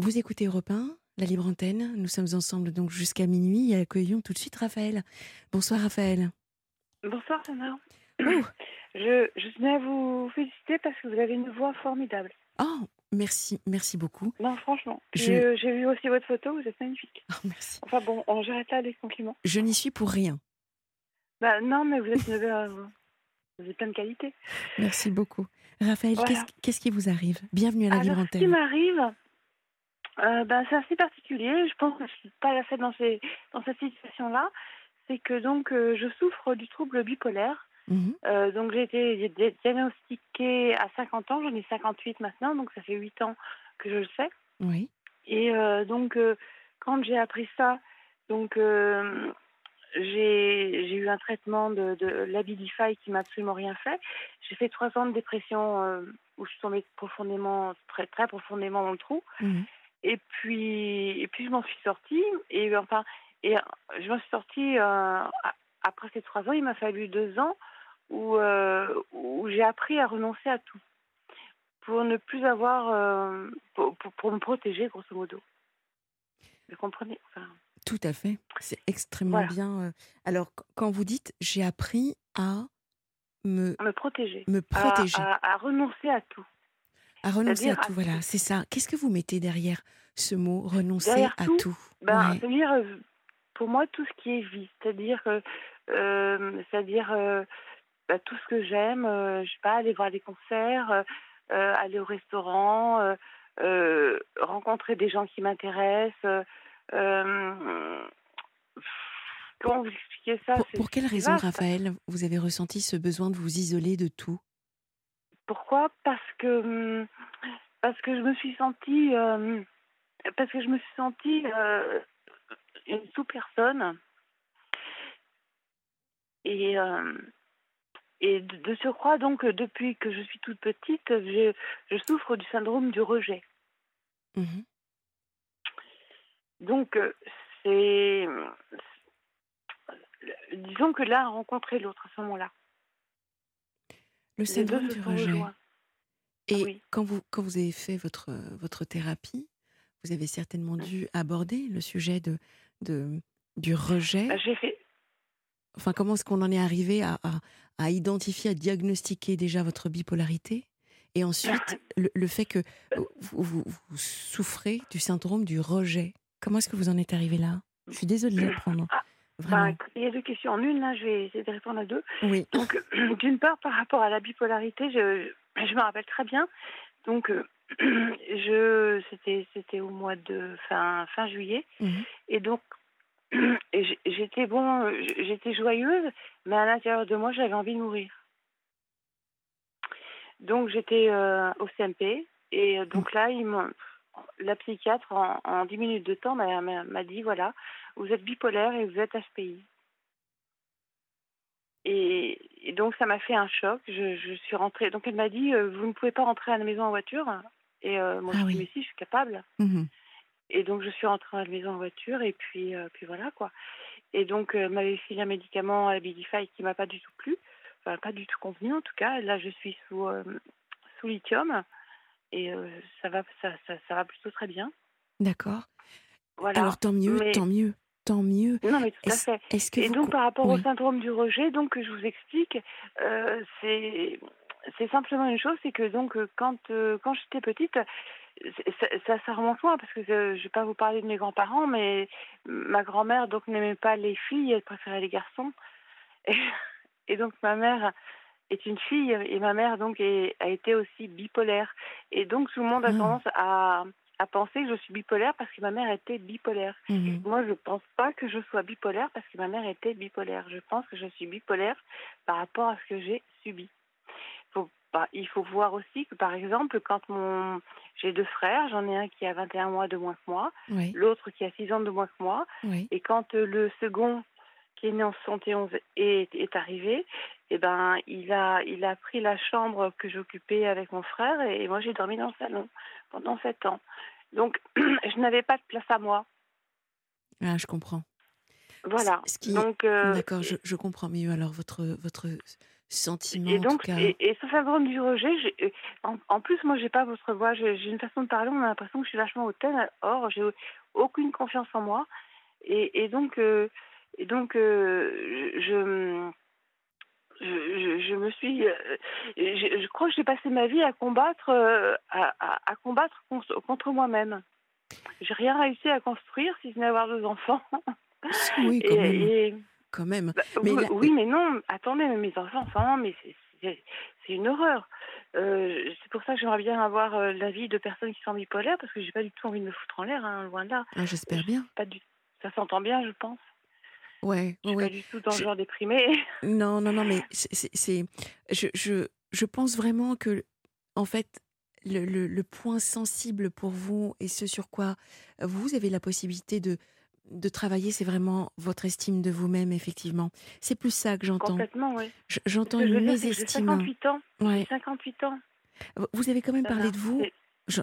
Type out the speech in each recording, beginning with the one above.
Vous écoutez Europe 1, la libre antenne. Nous sommes ensemble donc jusqu'à minuit et accueillons tout de suite Raphaël. Bonsoir Raphaël. Bonsoir Sana. Oh, Je, je tenais à vous féliciter parce que vous avez une voix formidable. oh, merci, merci beaucoup. Non, franchement. J'ai vu aussi votre photo, vous êtes magnifique. Oh, merci. Enfin bon, on j'arrête là les compliments. Je n'y suis pour rien. Bah non, mais vous êtes une euh, vous avez plein de qualités. Merci beaucoup. Raphaël, Voilà. qu'est-ce qui vous arrive? Bienvenue à la libre Alors, ce qui antenne. m'arrive, euh, ben, c'est assez particulier. Je pense que je suis pas la seule dans, ces, dans cette situation-là. C'est que donc euh, je souffre du trouble bipolaire. Mhm. Euh, donc j'ai été di- diagnostiquée à 50 ans, j'en ai 58 maintenant, donc ça fait 8 ans que je le sais. Oui. Et euh, donc, quand j'ai appris ça, donc j'ai eu un traitement de, de l'Abilify qui m'a absolument rien fait. J'ai fait trois ans de dépression euh, où je suis tombée profondément, très, très profondément dans le trou. Mhm. Et puis, et puis je m'en suis sortie. Et enfin, et euh, je m'en suis sortie euh, après ces trois ans. Il m'a fallu deux ans où, euh, où j'ai appris à renoncer à tout pour ne plus avoir, euh, pour, pour, pour me protéger grosso modo. Vous comprenez? Enfin, Tout à fait. C'est extrêmement Voilà. bien. Alors, qu- quand vous dites j'ai appris à me, Me protéger. me protéger, à, à- à renoncer à tout. Renoncer à c'est-à-dire à tout, voilà, tout. c'est ça. Qu'est-ce que vous mettez derrière ce mot renoncer Derrière à tout, tout? Ben, Ouais. C'est-à-dire, euh, pour moi, tout ce qui est vie. C'est-à-dire, que, euh, c'est-à-dire euh, bah, tout ce que j'aime. euh, je sais pas, aller voir des concerts, euh, euh, aller au restaurant, euh, euh, rencontrer des gens qui m'intéressent. euh, euh, comment vous expliquer ça? Pour, pour quelle raison, vaste. Raphaël, vous avez ressenti ce besoin de vous isoler de tout? Pourquoi? Parce que hum, parce que je me suis sentie euh, parce que je me suis sentie euh, une sous-personne. Et euh, et de, de surcroît donc depuis que je suis toute petite je, je souffre du syndrome du rejet. Mhm. donc c'est disons que l'un a rencontré l'autre à ce moment-là Le syndrome du rejet. Et Oui. quand, vous, quand vous avez fait votre, votre thérapie, vous avez certainement dû aborder le sujet de, de, du rejet. Bah, j'ai fait Enfin, comment est-ce qu'on en est arrivé à, à, à identifier, à diagnostiquer déjà votre bipolarité? Et ensuite, le, le fait que vous, vous- vous souffrez du syndrome du rejet. Comment est-ce que vous en êtes arrivé là? Je suis désolée de l'apprendre. Ah, Bah, il y a deux questions en une, là, je vais essayer de répondre à deux. oui. Donc, d'une part, par rapport à la bipolarité, je, je me rappelle très bien. Donc, euh, je, c'était, c'était au mois de fin, fin juillet. Mhm. Et donc, j'étais bon, j'étais joyeuse, mais à l'intérieur de moi, j'avais envie de mourir. Donc, j'étais euh, au CMP. Et euh, donc là, ils m'ont- la psychiatre, en, en 10 minutes de temps, m'a dit voilà, vous êtes bipolaire et vous êtes HPI. Et, et donc ça m'a fait un choc. Je, je suis rentrée. Donc elle m'a dit euh, vous ne pouvez pas rentrer à la maison en voiture. Et euh, moi Ah je oui. mais si je suis capable. Mhm. Et donc je suis rentrée à la maison en voiture et puis euh, puis voilà quoi. Et donc elle m'avait filé un médicament à la Bidify qui m'a pas du tout plu, enfin pas du tout convenu en tout cas. Là je suis sous sous lithium et ça va ça, ça ça va plutôt très bien. D'accord. Voilà. Alors, tant mieux, Mais- tant mieux, tant mieux. Non mais tout à fait. que Et donc par rapport au syndrome du rejet, donc que je vous explique, euh, c'est c'est simplement une chose, c'est que donc quand euh, quand j'étais petite, ça, ça, ça remonte loin parce que euh, je vais pas vous parler de mes grands-parents, mais ma grand-mère donc n'aimait pas les filles, elle préférait les garçons, et, et donc ma mère est une fille et ma mère donc est- a été aussi bipolaire et donc tout le monde a Ah. tendance à à penser que je suis bipolaire parce que ma mère était bipolaire. Mhm. Moi, je pense pas que je sois bipolaire parce que ma mère était bipolaire. Je pense que je suis bipolaire par rapport à ce que j'ai subi. Faut il faut voir aussi que, par exemple, quand mon j'ai deux frères, j'en ai un qui a 21 mois de moins que moi, Oui, l'autre qui a 6 ans de moins que moi, oui. et quand euh, le second qui est né en 71 est, est arrivé, eh ben, il a, il a pris la chambre que j'occupais avec mon frère et moi j'ai dormi dans le salon pendant 7 ans. Donc, je n'avais pas de place à moi. Ah, je comprends. Voilà. Ce qui- Donc, euh, D'accord, je, je comprends mieux alors votre, votre sentiment. Et en donc, tout cas. et, et ce syndrome du rejet, en, en plus, moi, j'ai pas votre voix, j'ai une façon de parler, on a l'impression que je suis vachement hautaine. Or, j'ai aucune confiance en moi. Et, et donc, euh, et donc euh, je, je, je, je me suis. euh, je, je crois que j'ai passé ma vie à combattre, euh, à, à, à combattre contre, contre moi-même. J'ai rien réussi à construire, si ce n'est avoir deux enfants. Oui, quand Et, même. et- Quand même. bah, Mais oui, mais non, attendez, mes enfants, enfin, mais c'est une horreur. Euh, c'est pour ça que j'aimerais bien avoir euh, l'avis de personnes qui sont bipolaires, parce que j'ai pas du tout envie de me foutre en l'air, hein, loin de là. Ah, J'espère bien. Pas du... Ça s'entend bien, je pense. Ouais, Je suis ouais. pas du tout dans le genre déprimé. Non, non, non, mais c'est, je, je, je pense vraiment que, en fait, le, le, le point sensible pour vous et ce sur quoi vous avez la possibilité de, de travailler, c'est vraiment votre estime de vous-même, effectivement. C'est plus ça que j'entends. Complètement, oui. J'entends une que j'ai mésestime. 58 ans. Ouais. J'ai 58 ans. Vous avez quand même Ça parlé va. de vous,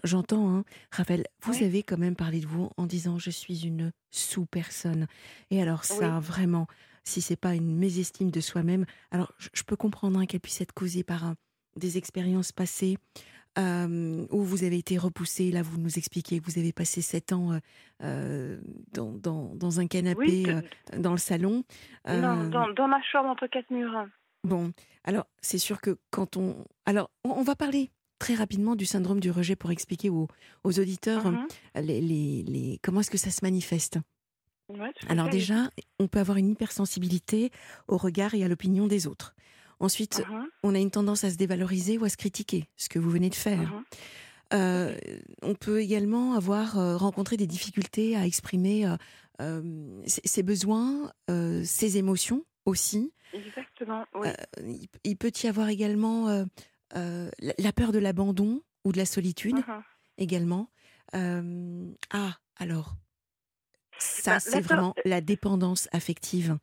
j'entends, hein, Raphaël, vous Oui. avez quand même parlé de vous en disant je suis une sous-personne. Et alors ça, vraiment, si c'est pas une mésestime de soi-même, alors je, peux comprendre hein, qu'elle puisse être causée par euh, des expériences passées euh, où vous avez été repoussé. Là, vous nous expliquez que vous avez passé sept ans euh, euh, dans, dans, dans un canapé Oui, euh, dans le salon. non, dans, dans ma chambre entre quatre murs. Bon, alors c'est sûr que quand on... Alors, on, on va parler très rapidement du syndrome du rejet pour expliquer aux, aux auditeurs Mhm. euh, les, les- les- comment est-ce que ça se manifeste. Ouais, Alors déjà, on peut avoir une hypersensibilité au regard et à l'opinion des autres. Ensuite, Mhm, on a une tendance à se dévaloriser ou à se critiquer, ce que vous venez de faire. mhm. Euh, on peut également avoir euh, rencontré des difficultés à exprimer euh, ses, ses besoins, ses émotions aussi. Exactement, oui. Il, il peut y avoir également euh, la, peur de l'abandon ou de la solitude Mhm. également. Euh, ah, alors, ça Bah, c'est peur- vraiment la dépendance affective.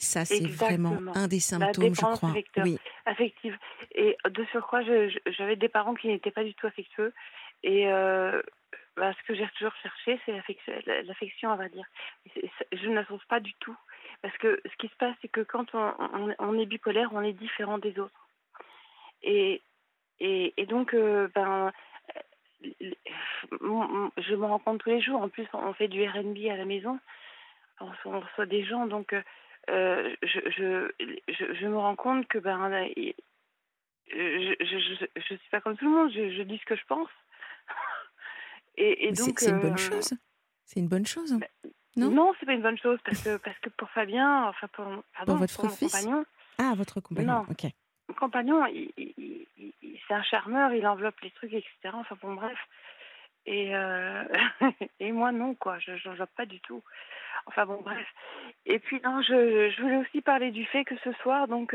Ça c'est vraiment un des symptômes, je crois. affective. Oui, affective. Et de surcroît, j'avais des parents qui n'étaient pas du tout affectueux. Et euh, bah, ce que j'ai toujours cherché, c'est l'affection, l'affection, on va dire. Je ne la trouve pas du tout. Parce que ce qui se passe, c'est que quand on, on- on est bipolaire, on est différent des autres. Et, et, et donc, euh, ben, euh, je me rends compte tous les jours. En plus, on fait du RB à la maison. On reçoit, on reçoit des gens, donc euh, je, je, je, je me rends compte que ben, je, je suis pas comme tout le monde. Je, dis ce que je pense. Et, donc, c'est une bonne chose. C'est une bonne chose. Non? Non, c'est pas une bonne chose parce que parce que pour Fabien, enfin pour, pardon, votre mon fils? compagnon, Ah, votre compagnon. Non. Ok. Compagnon, c'est un charmeur, il enveloppe les trucs, etc. Enfin bon, bref. Et, euh, et moi, non, quoi, je n'enveloppe pas du tout. Enfin bon, bref. Et puis, non, je, voulais aussi parler du fait que ce soir, donc,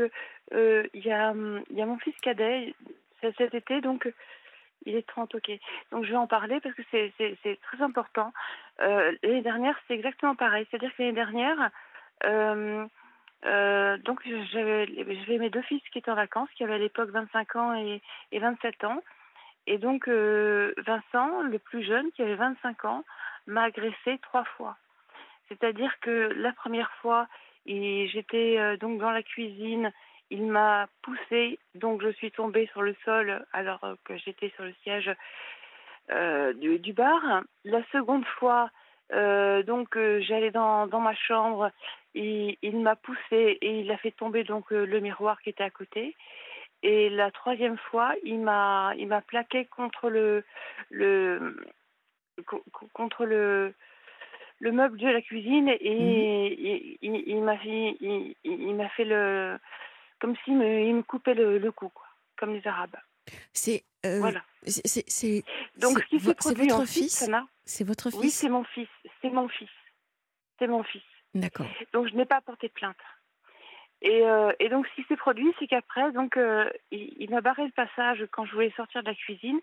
euh, il y, a, mon fils cadet, cet été, donc, il est 30, ok. Donc, je vais en parler parce que c'est très important. Euh, l'année dernière, c'est exactement pareil. C'est-à-dire que l'année dernière, euh, donc j'avais mes deux fils qui étaient en vacances, qui avaient à l'époque 25 ans et, et 27 ans. Et donc euh, Vincent, le plus jeune, qui avait 25 ans, m'a agressé trois fois. C'est-à-dire que la première fois, j'étais euh, donc dans la cuisine, il m'a poussé, donc je suis tombée sur le sol alors que j'étais sur le siège du, bar. La seconde fois, donc j'allais dans ma chambre, il, il m'a poussé et il a fait tomber donc euh, le miroir qui était à côté. Et la troisième fois, il m'a il m'a plaqué contre le le co- co- contre le le meuble de la cuisine et il, il, il m'a fait il, m'a fait le comme s'il me, il me coupait le, le cou quoi, comme les arabes. C'est euh, Voilà. c'est- Donc ce qui s'est c'est produit votre ensuite, fils? C'est votre Oui, fils? c'est mon fils, c'est mon fils, c'est mon fils. D'accord. Donc je n'ai pas porté plainte. Et, euh, et donc ce qui s'est produit, c'est qu'après, donc euh, il, il m'a barré le passage quand je voulais sortir de la cuisine.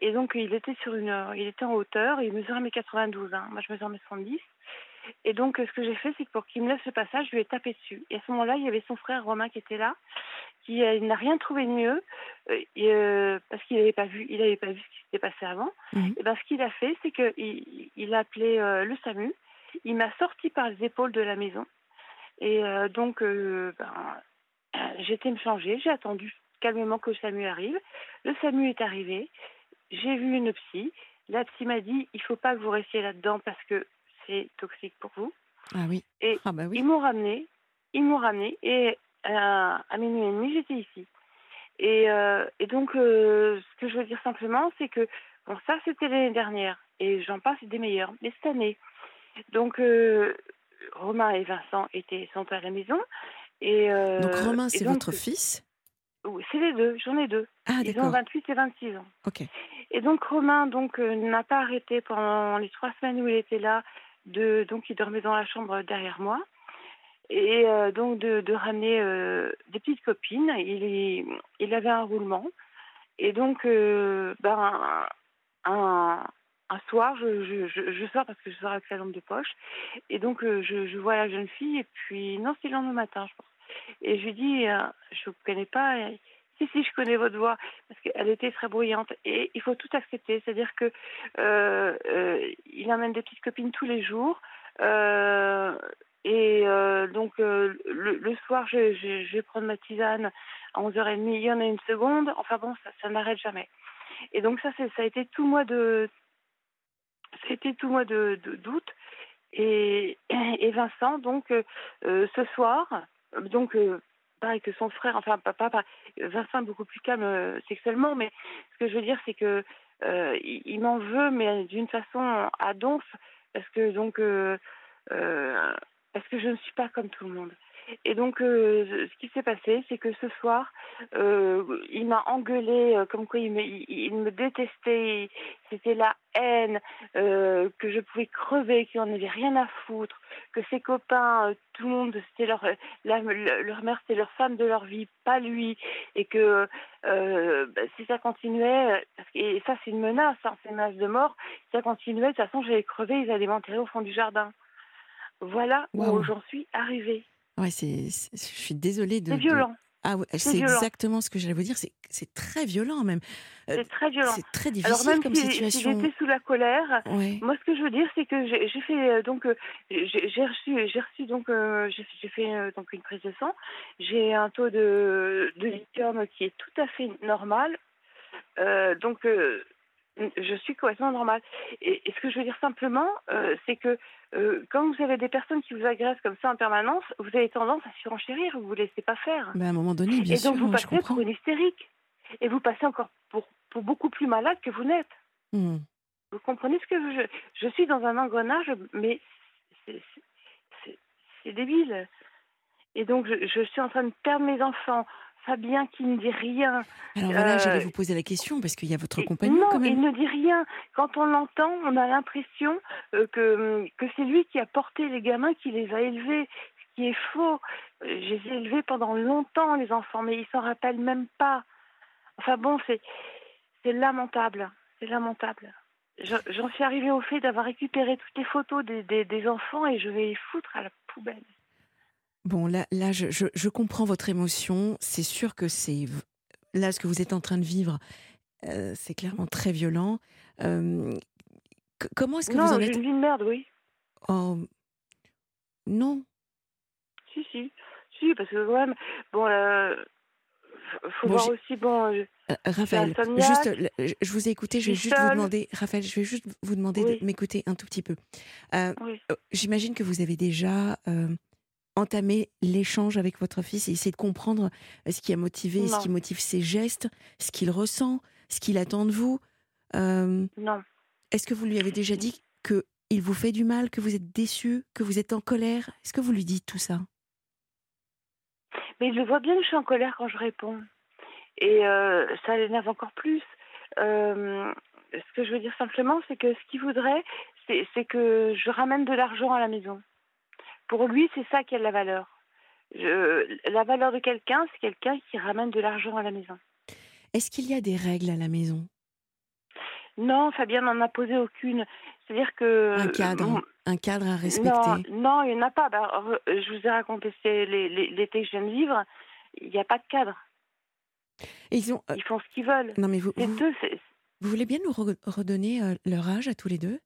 Et donc il était sur une, il était en hauteur, et il mesurait mes 92. Hein. Moi je mesure mes 70. Et donc euh, ce que j'ai fait, c'est que pour qu'il me laisse le passage, je lui ai tapé dessus. Et à ce moment-là, il y avait son frère Romain qui était là, qui euh, n'a rien trouvé de mieux, euh, euh, parce qu'il n'avait pas vu, il n'avait pas vu ce qui s'était passé avant. Mhm. Et ben ce qu'il a fait, c'est qu'il il, il a appelé euh, le SAMU. Il m'a sorti par les épaules de la maison. Et euh, donc, euh, ben, j'ai été me changer, j'ai attendu calmement que le SAMU arrive. Le SAMU est arrivé, j'ai vu une psy. La psy m'a dit il faut pas que vous restiez là-dedans parce que c'est toxique pour vous. Ah oui. Et Ah bah oui. ils m'ont ramené, ils m'ont ramené et euh, à minuit et demi j'étais ici. Et, euh, et donc ce que je veux dire simplement c'est que bon ça c'était l'année dernière et j'en passe des meilleurs. Mais cette année, donc euh, Romain et Vincent étaient sont à la maison et euh, Donc Romain, c'est votre fils oui, c'est les deux, j'en ai deux. Ah Ils ont d'accord. 28 et 26 ans. Ok. Et donc Romain donc euh, n'a pas arrêté pendant les trois semaines où il était là de donc il dormait dans la chambre derrière moi et euh, donc de, de ramener euh, des petites copines. Il il avait un roulement et donc euh, ben un un soir je, sors parce que je sors avec sa lampe de poche. Et donc euh, je, vois la jeune fille et puis non c'est le lendemain matin je pense. Et je lui dis euh, je vous connais pas si si je connais votre voix parce qu'elle était très bruyante. Et il faut tout accepter. C'est-à-dire que euh, il amène des petites copines tous les jours. Et donc le, soir je, vais prendre ma tisane à 11h30 il y en a une seconde. Enfin bon ça, ça n'arrête jamais. Et donc ça ça a été tout mois de été tout mois de d'août. Et, et Vincent donc euh, euh, ce soir donc euh, pareil que son frère enfin papa Vincent est beaucoup plus calme sexuellement mais ce que je veux dire c'est que il, m'en veut mais d'une façon à donf parce que donc parce que je ne suis pas comme tout le monde et donc euh, ce qui s'est passé c'est que ce soir euh, il m'a engueulé euh, comme quoi il me, il, il me détestait. C'était la haine que je pouvais crever qu'il n'en avait rien à foutre que ses copains tout le monde c'était leur la- leur mère c'était leur femme de leur vie pas lui. Et que bah, si ça continuait parce que- et ça c'est une menace hein, c'est une menace de mort si ça continuait de toute façon j'allais crever ils allaient m'enterrer au fond du jardin. Voilà où j'en suis arrivée Ouais, c'est, je suis désolée de. c'est de- violent Ah ouais, c'est exactement ce que j'allais vous dire. C'est, très violent même. Euh, c'est très violent C'est très alors difficile même comme si, si situation. j'étais sous la colère Ouais. Moi, ce que je veux dire, c'est que j'ai fait euh, donc euh, j'ai reçu j'ai reçu donc euh, j'ai fait donc une prise de sang. J'ai un taux de de lithium qui est tout à fait normal. Euh, donc je suis complètement normale. Et, et ce que je veux dire simplement, euh, c'est que euh, quand vous avez des personnes qui vous agressent comme ça en permanence, vous avez tendance à surenchérir, vous vous laissez pas faire. Ben, à un moment donné, bien et sûr, donc vous je passez pour une hystérique. Et vous passez encore pour, pour beaucoup plus malade que vous n'êtes. Hmm. Vous comprenez ce que je, je suis dans un engrenage, mais c'est débile. Et donc, je, je suis en train de perdre mes enfants. Fabien qui ne dit rien. Alors voilà, j'allais Euh, vous poser la question parce qu'il y a votre compagnon non, quand même. il ne dit rien. Quand on l'entend, on a l'impression euh, que, que c'est lui qui a porté les gamins, qui les a élevés, ce qui est faux. Euh, Je les ai élevés pendant longtemps, les enfants, mais ils s'en rappellent même pas. Enfin bon, c'est c'est lamentable. C'est lamentable. Je- J'en suis arrivée au fait d'avoir récupéré toutes les photos des, des, des enfants et je vais les foutre à la poubelle. Bon, là, là je, je- je comprends votre émotion. C'est sûr que c'est. Là, ce que vous êtes en train de vivre, euh, c'est clairement très violent. Euh, comment est-ce que non, vous en êtes. une vie de merde, oui. Oh, non. Si, si. Si, parce que quand même, bon, euh, faut Bon, voir aussi, bon, euh, Raphaël, juste, je- vous ai écouté, je vais juste vous demander, Raphaël, je vais juste vous demander Oui. de m'écouter un tout petit peu. Euh, oui. euh, J'imagine que vous avez déjà euh, entamé l'échange avec votre fils et essayé de comprendre euh, ce qui a motivé, ce qui motive ses gestes, ce qu'il ressent, ce qu'il attend de vous. Euh, Non. Est-ce que vous lui avez déjà dit que il vous fait du mal, que vous êtes déçu, que vous êtes en colère? Est-ce que vous lui dites tout ça? Mais il le voit bien que je suis en colère quand je réponds. Et euh, ça l'énerve encore plus. Euh, ce que je veux dire simplement, c'est que ce qu'il voudrait, c'est que je ramène de l'argent à la maison. Pour lui, c'est ça qui a de la valeur. Je- la valeur de quelqu'un, c'est quelqu'un qui ramène de l'argent à la maison. Est-ce qu'il y a des règles à la maison? Non, Fabien n'en a posé aucune. C'est-à-dire que... Un cadre, Bon, un cadre à respecter Non, non, il n'y en a pas. Bah, je vous ai raconté c'est les- les- l'été que je viens de vivre. Il n'y a pas de cadre. Et ils ont, euh, Ils font ce qu'ils veulent. non mais vous, vous, voulez bien nous re- redonner euh, leur âge à tous les deux?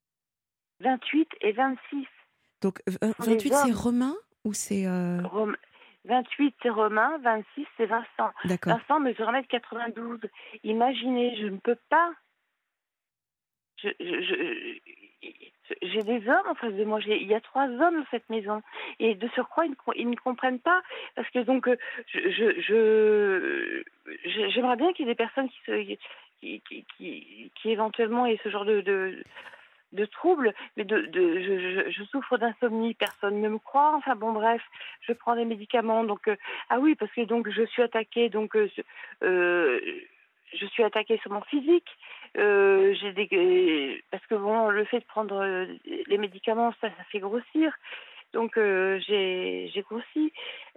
28 et 26. Donc v- sont des 28 c'est hommes. Romain ou c'est euh, Rom- 28, c'est Romain. 26, c'est Vincent. D'accord. Vincent mesure 1m92. Imaginez, je ne peux pas. Je, je, je- j'ai des hommes en face de moi. Il y a trois hommes dans cette maison. Et de surcroît, ils ne, co- ils ne comprennent pas. Parce que donc, euh, je, je, je- je- j'aimerais bien qu'il y ait des personnes qui, se, qui, qui, qui, qui éventuellement aient ce genre de, de, de troubles. Mais de, de, je, je, je souffre d'insomnie. Personne ne me croit. Enfin bon, bref, je prends des médicaments. Donc, euh, ah oui, parce que donc, je suis attaquée. Donc, euh, euh, je suis attaquée sur mon physique. J'ai des parce que bon le fait de prendre les médicaments ça ça fait grossir donc euh, j'ai grossi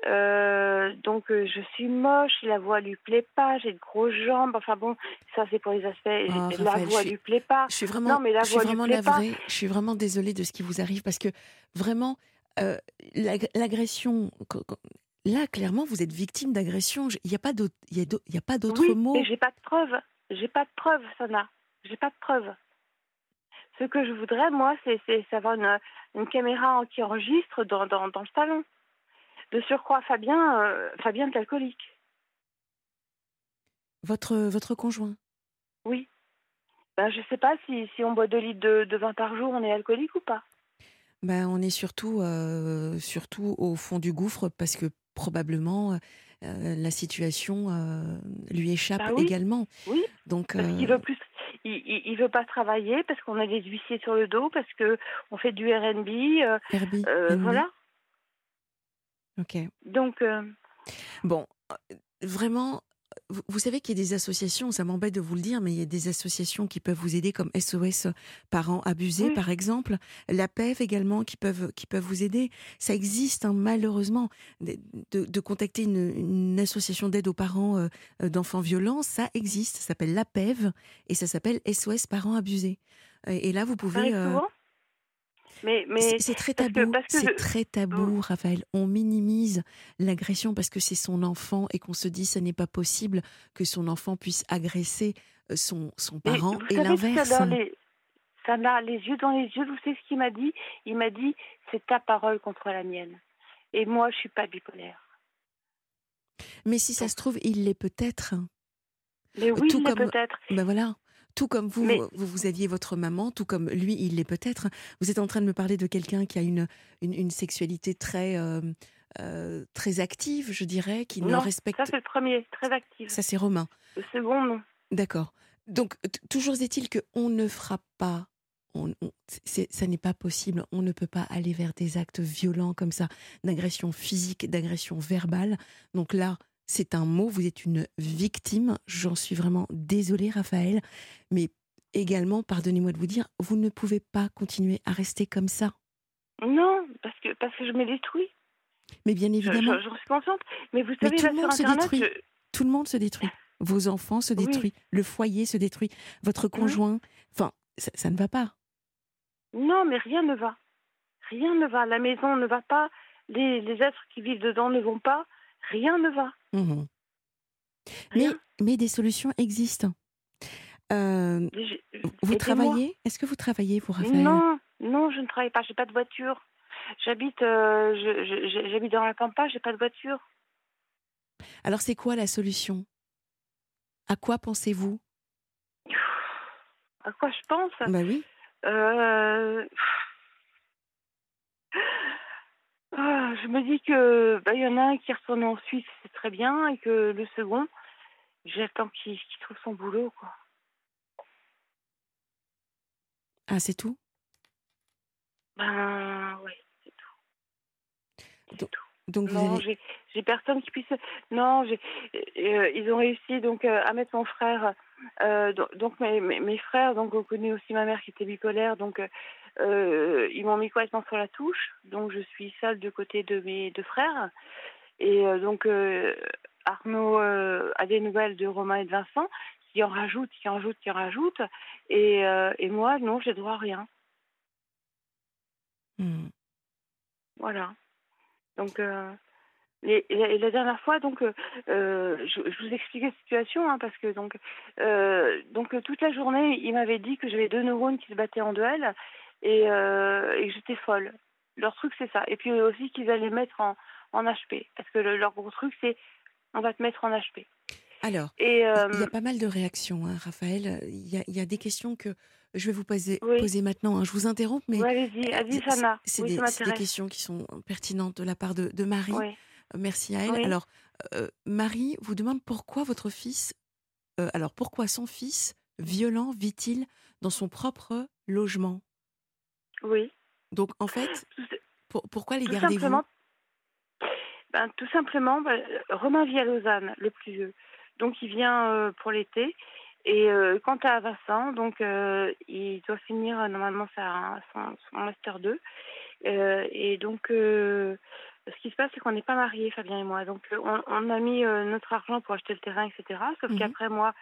Euh, donc euh, je suis moche la voix lui plaît pas j'ai de grosses jambes enfin bon ça c'est pour les aspects Ah, la Raphaël, voix suis- lui plaît pas Je suis vraiment, Non, mais la je suis voix lui vraiment plaît pas. navrée. Je suis vraiment désolée de ce qui vous arrive parce que vraiment, euh, l'ag- l'agression. Là, clairement, vous êtes victime d'agression. Il n'y a pas d'autre, il y a d'au- il y a pas d'autre oui mot. mais j'ai pas de preuves j'ai pas de preuves Sana j'ai pas de preuves ce que je voudrais moi c'est avoir une, une caméra qui enregistre dans, dans, dans le salon de surcroît Fabien euh, Fabien est alcoolique Votre, votre conjoint? Oui. Ben, je sais pas si, si on boit 2 litres de, de vin par jour, on est alcoolique ou pas. Ben, on est surtout, euh, surtout au fond du gouffre parce que probablement euh, la situation euh, lui échappe Bah oui. également. Oui, Donc, parce qu'il veut plus. Il, il, il veut pas travailler parce qu'on a des huissiers sur le dos, parce que on fait du RNB. euh, euh, Henry, voilà. Ok. Donc, euh, Bon, vraiment, vous, vous savez qu'il y a des associations, ça m'embête de vous le dire, mais il y a des associations qui peuvent vous aider, comme SOS Parents Abusés, Oui. par exemple, la PEV également, qui peuvent, qui peuvent vous aider. Ça existe, hein, malheureusement, de, de- de contacter une, une association d'aide aux parents euh, euh, d'enfants violents, ça existe, ça s'appelle la PEV, et ça s'appelle SOS Parents Abusés. Et, et là, vous pouvez... euh. Mais, mais c'est très tabou, c'est je- très tabou, Raphaël. On minimise l'agression parce que c'est son enfant et qu'on se dit ce n'est pas possible que son enfant puisse agresser euh, son, son parent et l'inverse. Ça m'a les, yeux dans les yeux. Vous savez ce qu'il m'a dit? Il m'a dit c'est ta parole contre la mienne. Et moi, je suis pas bipolaire. Mais si ça se trouve, il l'est peut-être. Mais oui, tout il l'est comme- peut-être. Ben voilà. Tout comme vous, Mais- vous, vous aviez votre maman, tout comme lui, il l'est peut-être. Vous êtes en train de me parler de quelqu'un qui a une, une, une sexualité très, euh, euh, très active, je dirais, qui ne respecte. ça c'est le premier, très actif. Ça, c'est Romain. Le second, non. D'accord. Donc, toujours est-il que on ne frappe pas. On, ça n'est pas possible. On ne peut pas aller vers des actes violents comme ça, d'agression physique, d'agression verbale. Donc là, c'est un mot. Vous êtes une victime. J'en suis vraiment désolée, Raphaël. Mais également, pardonnez-moi de vous dire, vous ne pouvez pas continuer à rester comme ça. Non, parce que, parce que je me détruis. Mais bien Je- évidemment, je- suis consciente. Mais vous Mais savez, tout là le sur monde se détruit. je- tout le monde se détruit. Vos enfants se Oui. détruisent. Le foyer se détruit. Votre conjoint. Enfin, ça- ça ne va pas. non, mais rien ne va. Rien ne va. La maison ne va pas. Les, les êtres qui vivent dedans ne vont pas. Rien ne va. Mhm. Mais, des solutions existent. Euh, vous travaillez? Est-ce que vous travaillez, vous, Raphaël? Non, non, je ne travaille pas. J'ai pas de voiture. J'habite, euh, j'habite dans la campagne. J'ai pas de voiture. Alors, c'est quoi la solution? À quoi pensez-vous? À quoi je pense? Bah oui. Euh, ah, Je me dis que bah, y en a un qui retourne en Suisse, c'est très bien, et que le second, j'attends qu'il qu'il trouve son boulot. Quoi. Ah, c'est tout? Ben oui, c'est tout. C'est Donc, tout. Donc, Non, avez. j'ai personne qui puisse. Non, euh, ils ont réussi donc euh, à mettre mon frère. euh, do- donc mes, mes, mes frères, donc on connaît aussi ma mère qui était bipolaire, donc euh, ils m'ont mis complètement sur la touche. Donc je suis seule de côté de mes deux frères. Et euh, donc euh, Arnaud a des nouvelles de Romain et de Vincent, qui en rajoutent, qui en rajoutent, qui en rajoutent. Et, et moi, non, j'ai droit à rien. Hmm. Voilà. Donc, et, et la- dernière fois, donc, euh, je, je vous expliquais la situation, hein, parce que donc, euh, donc toute la journée, il m'avait dit que j'avais deux neurones qui se battaient en duel et, euh, et j'étais folle. leur truc, c'est ça. Et puis aussi qu'ils allaient mettre en, en HP. Parce que leur gros truc, c'est on va te mettre en HP. Alors, il y a pas mal de réactions, hein, Raphaël. Il y, a, il y, a, des questions que je vais vous poser, poser maintenant. Hein. Je vous interromps, mais. allez-y, allez Sana. C'est des, des, questions qui sont pertinentes de la part de, de Marie. Merci à elle. Alors, Marie vous demande pourquoi votre fils. alors, pourquoi son fils violent vit-il dans son propre logement? Oui. Donc, en fait, pourquoi les gardez-vous? ben, Tout simplement, ben, Romain vit à Lausanne, le plus vieux. Donc, il vient pour l'été. Et quant à Vincent, donc, il doit finir normalement sa, son, son Master 2. et donc, ce qui se passe, c'est qu'on n'est pas mariés, Fabien et moi. Donc, on, on a mis notre argent pour acheter le terrain, etc. Sauf mmh qu'après, moi,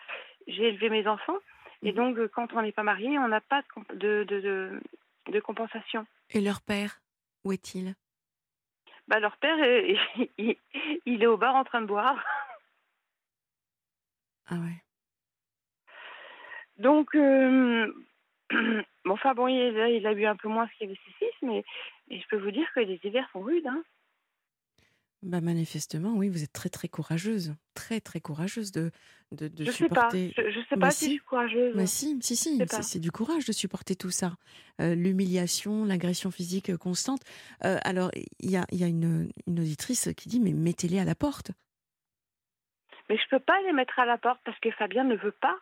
j'ai élevé mes enfants. Et mmh donc, quand on n'est pas marié, on n'a pas de, de, de, de, compensation. Et leur père, où est-il? Bah, Leur père, il, il, est au bar en train de boire. Ah ouais. Donc, euh, bon, enfin bon, il, il, a bu un peu moins ce qu'il avait ses fils, mais je peux vous dire que les hivers sont rudes. Hein. Bah manifestement, oui, vous êtes très très courageuse, très très courageuse de, de, de je supporter. Sais pas. Je, ne sais pas si, je suis courageuse. Mais si, si, si, c'est du courage de supporter tout ça, euh, l'humiliation, l'agression physique constante. Euh, alors il y a, y a une, une, auditrice qui dit mais mettez-les à la porte. Mais je peux pas les mettre à la porte parce que Fabien ne veut pas.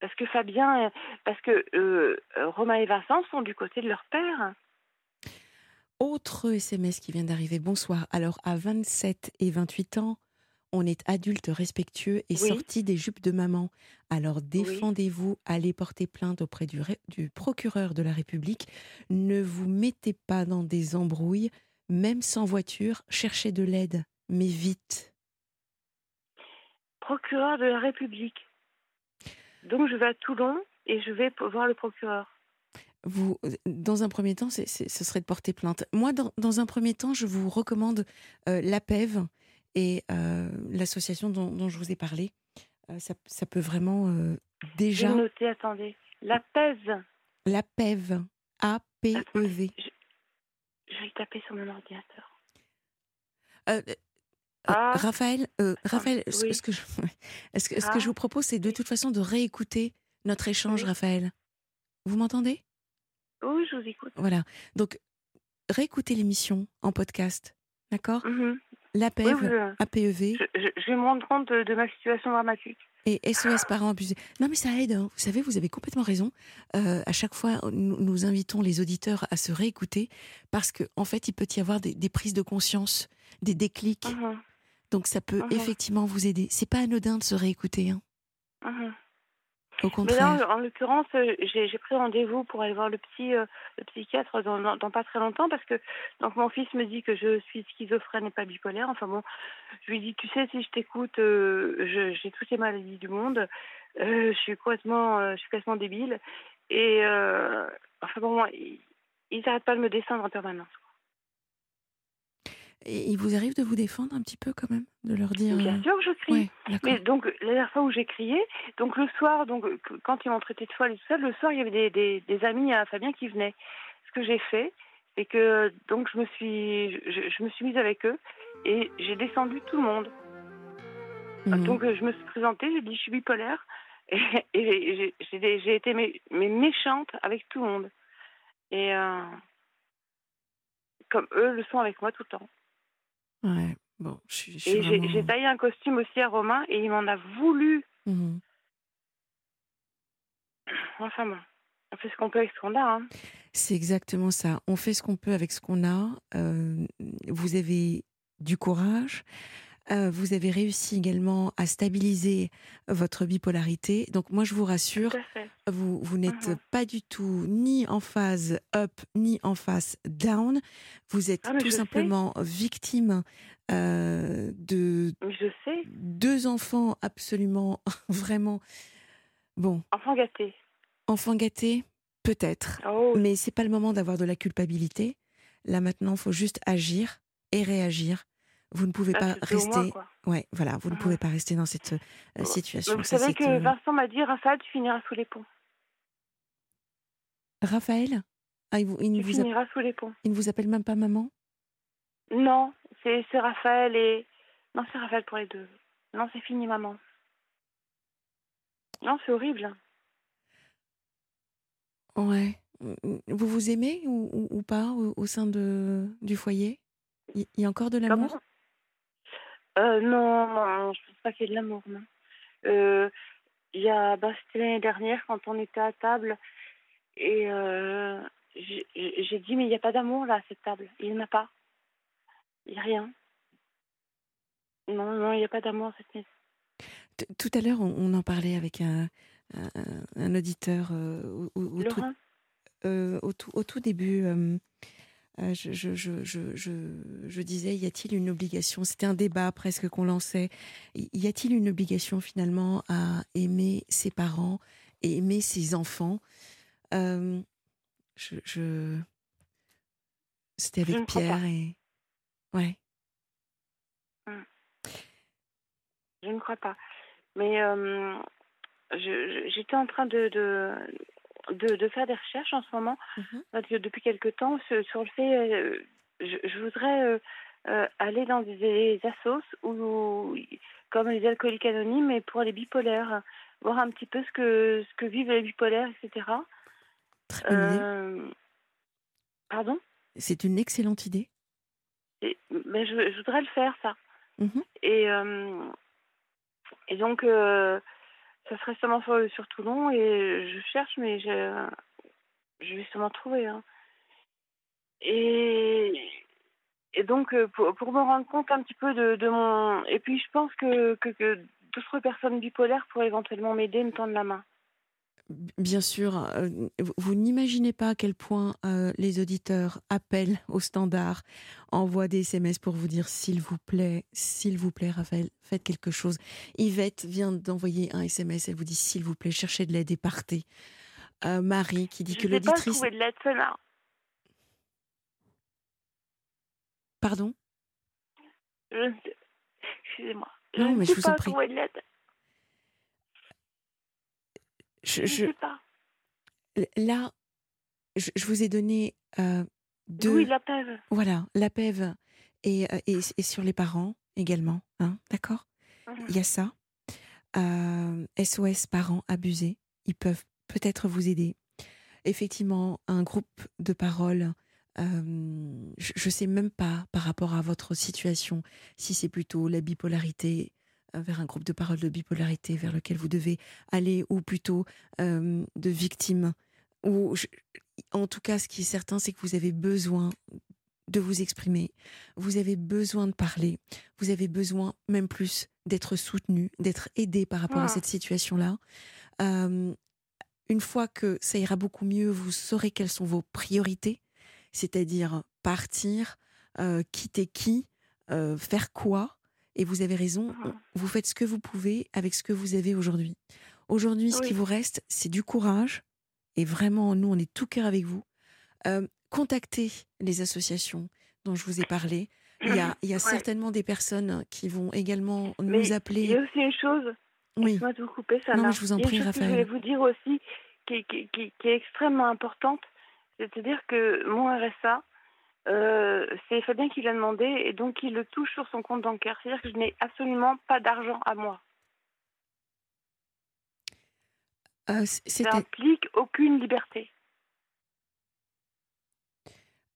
Parce que Fabien, parce que euh, Romain et Vincent sont du côté de leur père. Autre SMS qui vient d'arriver. Bonsoir. Alors, à 27 et 28 ans, on est adulte respectueux et sorti des jupes de maman. Alors défendez-vous, allez porter plainte auprès du, du, procureur de la République. Ne vous mettez pas dans des embrouilles, même sans voiture, cherchez de l'aide, mais vite. Procureur de la République. Donc je vais à Toulon et je vais voir le procureur vous, dans un premier temps, ce serait de porter plainte. Moi, dans, un premier temps, je vous recommande euh, l'APEV et euh, l'association dont, je vous ai parlé. Euh, ça, peut vraiment déjà. J'ai noté, attendez. L'APEV. L'APEV. A-P-E-V. Je, vais taper sur mon ordinateur. Ah. Raphaël, Raphaël ce, que je, ce que, ce que je ah. vous propose, c'est de toute façon de réécouter notre échange, Raphaël. Vous m'entendez? Oui, je vous écoute. Voilà. Donc, réécoutez l'émission en podcast. D'accord? Mmh L'APEV, APEV. Je, vais me rendre compte de, ma situation dramatique. Et SOS parents abusés. Non, mais ça aide. Hein. Vous savez, vous avez complètement raison. Euh, à chaque fois, nous, invitons les auditeurs à se réécouter parce qu'en en fait, il peut y avoir des, prises de conscience, des déclics. Mmh Donc, ça peut mmh effectivement vous aider. C'est pas anodin de se réécouter. Hein. Mais là, en, l'occurrence, euh, j'ai pris rendez-vous pour aller voir le petit euh, le psychiatre dans, dans, pas très longtemps parce que donc mon fils me dit que je suis schizophrène et pas bipolaire. Enfin bon, je lui dis tu sais si je t'écoute, euh, j'ai toutes les maladies du monde, je suis complètement je suis complètement débile et enfin bon, ils n'arrêtent pas de me descendre en permanence. Et il vous arrive de vous défendre un petit peu quand même, de leur dire. Bien euh, sûr que je crie. mais donc la dernière fois où j'ai crié, donc le soir, donc quand ils m'ont traité de folle et tout ça, le soir il y avait des, des, amis à Fabien qui venaient. Ce que j'ai fait, c'est que donc je me suis je, me suis mise avec eux et j'ai descendu tout le monde. Mhm. Donc je me suis présentée, j'ai dit je suis bipolaire et, et j'ai été mais, méchante avec tout le monde. Et euh, comme eux le sont avec moi tout le temps. Ouais, bon, je, je Et j'ai taillé un costume aussi à Romain et il m'en a voulu. Mmh enfin bon, on fait ce qu'on peut avec ce qu'on a. Hein. C'est exactement ça. On fait ce qu'on peut avec ce qu'on a. Euh, vous avez du courage. Euh, vous avez réussi également à stabiliser votre bipolarité. Donc moi, je vous rassure, vous, vous n'êtes mmh pas du tout ni en phase up, ni en phase down. Vous êtes ah, tout simplement victime euh, de je sais. deux enfants absolument, vraiment, bon. Enfants gâtés. Enfants gâtés, peut-être. Oh Mais c'est pas le moment d'avoir de la culpabilité. Là maintenant, il faut juste agir et réagir vous ne pouvez ah, pas rester. ouais, voilà, vous ne pouvez pas rester dans cette euh, situation. vous savez que Vincent m'a dit Raphaël, tu finiras sous les ponts. Raphaël? Ah, il, vous, il, tu vous finiras sous les ponts. il ne vous appelle même pas maman? Non, c'est Raphaël et... Non, c'est Raphaël pour les deux. Non, c'est fini, maman. Non, c'est horrible. Ouais. Vous vous aimez ou, ou- ou pas au, au sein de, du foyer? Il y a encore de l'amour? Euh, Non, non, je pense pas qu'il y ait de l'amour, non. Euh, Il y a... Bah, c'était l'année dernière, quand on était à table, et euh, j'ai dit, mais il n'y a pas d'amour, là, à cette table. Il n'y en a pas. Il n'y a rien. Non, non, il n'y a pas d'amour à cette maison. T- Tout à l'heure, on, on en parlait avec un, un, un auditeur euh, au, au- au tout, Laurent euh, au tout- au tout début. Euh, je, je, je, je, je- je disais, y a-t-il une obligation? C'était un débat presque qu'on lançait. Y a-t-il une obligation finalement à aimer ses parents et aimer ses enfants? Euh, je, C'était avec Pierre et. Ouais. Je ne crois pas. Mais euh, j'étais en train de, de, de, de faire des recherches en ce moment, Mhm. parce que depuis quelque temps, sur, le fait, euh, je, je voudrais euh, euh, aller dans des, des assos où, comme les alcooliques anonymes, mais pour les bipolaires, voir un petit peu ce que, ce que vivent les bipolaires, etc. Très. Euh, pardon? C'est une excellente idée. Et- Mais je, je voudrais le faire, ça. Mhm. Et, et donc, euh, ça serait sûrement sur, Toulon. Et je cherche, mais je, je vais sûrement trouver. hein. Et, donc, euh, pour, me rendre compte un petit peu de, mon. Et puis, je pense que, que, que d'autres personnes bipolaires pourraient éventuellement m'aider, me tendre la main. Bien sûr, euh, vous, n'imaginez pas à quel point euh, les auditeurs appellent au standard, envoient des SMS pour vous dire s'il vous plaît, s'il vous plaît, Raphaël, faites quelque chose. Yvette vient d'envoyer un SMS, elle vous dit s'il vous plaît, cherchez de l'aide et partez. Euh, Marie qui dit Je que ne sais pas l'auditrice. trouver de l'aide, Sona. Pardon? Je Excusez-moi. Je Non, mais je vous en pas prie. de l'aide. Je, Je sais pas. Là, je, je vous ai donné euh, deux. Oui, la pève. Voilà, la PEV et, euh, et, et sur les parents également, hein, d'accord? Mhm. Il y a ça. Euh, SOS parents abusés, ils peuvent peut-être vous aider. Effectivement, un groupe de parole, euh, je ne sais même pas par rapport à votre situation, si c'est plutôt la bipolarité, euh, vers un groupe de parole de bipolarité vers lequel vous devez aller, ou plutôt euh, de victimes. Ou en tout cas, ce qui est certain, c'est que vous avez besoin de vous exprimer, vous avez besoin de parler, vous avez besoin même plus d'être soutenu, d'être aidé par rapport à Ah. cette situation-là. Euh, une fois que ça ira beaucoup mieux, vous saurez quelles sont vos priorités, c'est-à-dire partir, euh, quitter qui, euh, faire quoi. Et vous avez raison, Mhm. vous faites ce que vous pouvez avec ce que vous avez aujourd'hui. Aujourd'hui, ce qui vous reste, c'est du courage. Et vraiment, nous, on est tout cœur avec vous. Euh, contactez les associations dont je vous ai parlé. Il y a, il y a Ouais. certainement des personnes qui vont également Mais nous Il y appeler. a aussi une chose, Oui, de vous couper, ça Non, mais je vous en prie, que je Raphaël. voulais vous dire aussi, qui, qui, qui, qui est extrêmement importante, c'est-à-dire que mon RSA, euh, c'est Fabien qui l'a demandé, et donc il le touche sur son compte bancaire. C'est-à-dire que je n'ai absolument pas d'argent à moi. euh, Ça implique aucune liberté.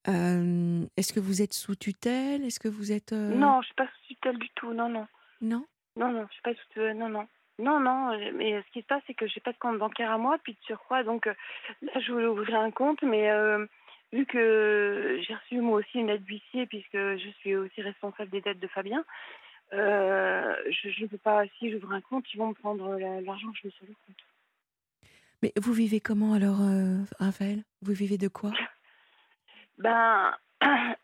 euh, Est-ce que vous êtes sous tutelle? Est-ce que vous êtes. Non, je ne suis pas sous tutelle du tout, non, non. Non? Non, non, je suis pas sous tutelle, non, non. Non, non, mais ce qui se passe, c'est que j'ai pas de compte bancaire à moi, puis de surcroît, donc là, je voulais ouvrir un compte, mais euh, vu que j'ai reçu moi aussi une aide d'huissier, puisque je suis aussi responsable des dettes de Fabien, euh, je ne peux pas, si j'ouvre un compte, ils vont me prendre la- l'argent que je mets sur le compte. Mais vous vivez comment alors, euh, Raphaël? Vous vivez de quoi? Ben,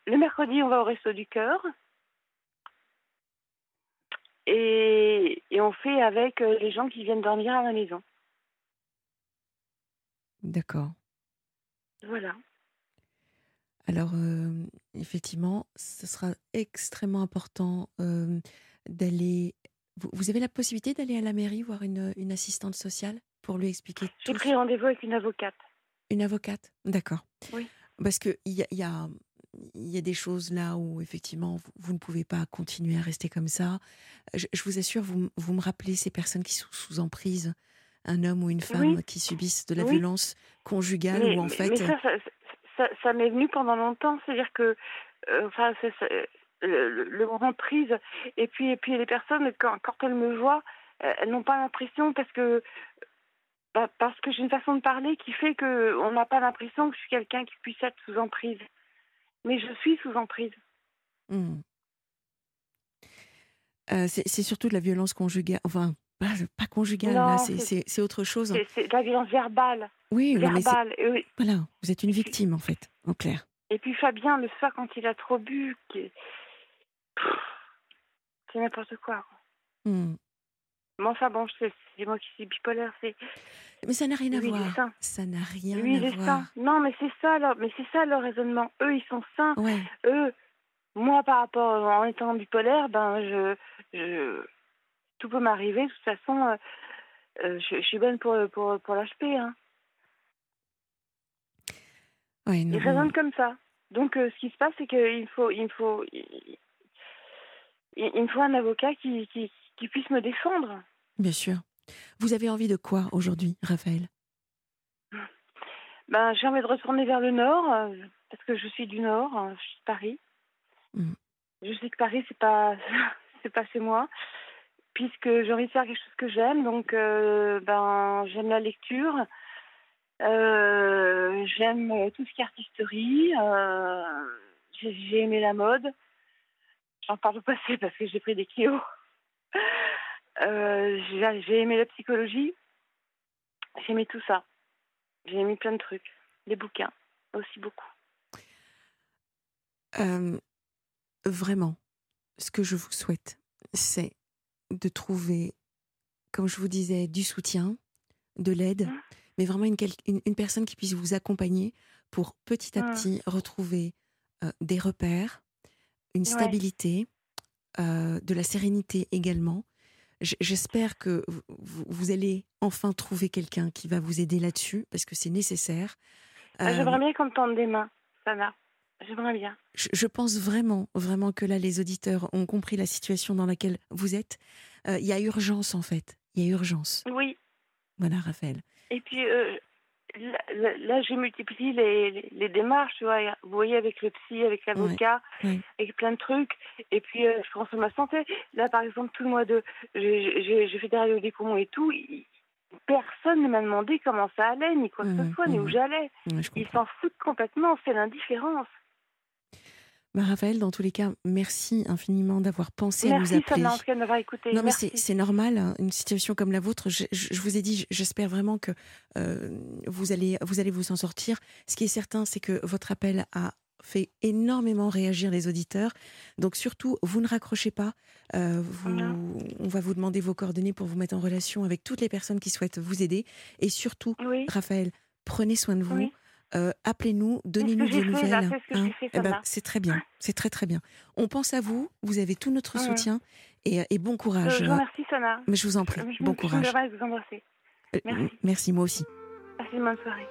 le mercredi, on va au Resto du Cœur. Et, et on fait avec euh, les gens qui viennent dormir à la maison. D'accord. Voilà. Alors, euh, effectivement, ce sera extrêmement important euh, d'aller. Vous, vous avez la possibilité d'aller à la mairie voir une, une assistante sociale pour lui expliquer J'ai tout. pris rendez-vous avec une avocate. Une avocate D'accord. Oui. Parce qu'il y a, y, a, y a des choses là où, effectivement, vous, ne pouvez pas continuer à rester comme ça. Je, vous assure, vous, vous, me rappelez ces personnes qui sont sous emprise, un homme ou une femme qui subissent de la violence conjugale ou en fait. ça, ça, m'est venu pendant longtemps. C'est-à-dire que. Euh, le, le, prise. Et puis, les personnes, quand, quand elles me voient, elles n'ont pas l'impression parce que bah, parce que j'ai une façon de parler qui fait qu'on n'a pas l'impression que je suis quelqu'un qui puisse être sous emprise. Mais je suis sous emprise. Hmm. Euh, c'est surtout de la violence conjugale. Pas, conjugale, c'est autre chose. C'est de la violence verbale. Oui, verbale. Oui. Voilà, vous êtes une victime en fait, en clair. Et puis Fabien, le soir, quand il a trop bu, c'est n'importe quoi. Hmm. Mais enfin bon, c'est moi qui suis bipolaire, c'est. Mais ça n'a rien à voir. Ça n'a rien à voir. Sain. Non, mais c'est ça, leur... mais c'est ça leur raisonnement. Eux, ils sont sains. Eux, moi, par rapport en étant bipolaire, ben je, je... tout peut m'arriver. De toute façon, euh, euh, je, suis bonne pour pour pour l'HP. Hein. ils raisonnent comme ça. Donc, euh, ce qui se passe, c'est qu'il faut, il faut, il, il me faut un avocat qui, qui, qui puisse me défendre. Bien sûr. Vous avez envie de quoi aujourd'hui, Raphaël? Ben, J'ai envie de retourner vers le nord, parce que je suis du nord, euh, je suis de Paris. Mm. Je sais que Paris, c'est pas, c'est pas chez moi, puisque j'ai envie de faire quelque chose que j'aime. Donc, euh, ben, j'aime la lecture, j'aime tout ce qui est artisterie, j'ai aimé la mode. J'en parle au passé parce que j'ai pris des kilos. Euh, j'ai aimé la psychologie. J'ai aimé tout ça. J'ai aimé plein de trucs. Les bouquins, aussi beaucoup. Euh, vraiment, ce que je vous souhaite, c'est de trouver, comme je vous disais, du soutien, de l'aide, mmh. mais vraiment une, une, personne qui puisse vous accompagner pour petit à mmh. petit retrouver euh, des repères, une stabilité, de la sérénité également, J'espère que vous, allez enfin trouver quelqu'un qui va vous aider là-dessus, parce que c'est nécessaire. Ah, j'aimerais bien qu'on me tende des mains, Sana. J'aimerais bien. Je, pense vraiment, vraiment que là, les auditeurs ont compris la situation dans laquelle vous êtes. Il y a urgence, en fait. Il y a urgence. Oui. Voilà, Raphaël. Et puis, là, j'ai multiplié les, les, démarches, tu vois, vous voyez, avec le psy, avec l'avocat, avec plein de trucs. Et puis, euh, je pense à ma santé. Là, par exemple, tout le mois de. J'ai fait des radios des poumons et tout. personne ne m'a demandé comment ça allait, ni quoi que ce mmh, soit, ni où mmh. j'allais. Ils s'en foutent complètement, c'est l'indifférence. Bah, Raphaël, dans tous les cas, merci infiniment d'avoir pensé à nous appeler. Merci d'avoir écouté. Non, mais c'est normal, hein, une situation comme la vôtre. Je, vous ai dit, j'espère vraiment que euh, vous, allez, vous allez vous en sortir. Ce qui est certain, c'est que votre appel a fait énormément réagir les auditeurs. Donc surtout, vous ne raccrochez pas. Euh, on va vous demander vos coordonnées pour vous mettre en relation avec toutes les personnes qui souhaitent vous aider. Et surtout, Raphaël, prenez soin de vous. Euh, appelez-nous, donnez-nous des nouvelles. Hein. Eh ben, c'est très bien, c'est très très bien. On pense à vous, vous avez tout notre soutien et, et, bon courage. Je vous remercie, Sana. Mais je vous en prie, bon courage. Je vous embrasser. Euh, merci. merci, moi aussi. Passez une bonne soirée.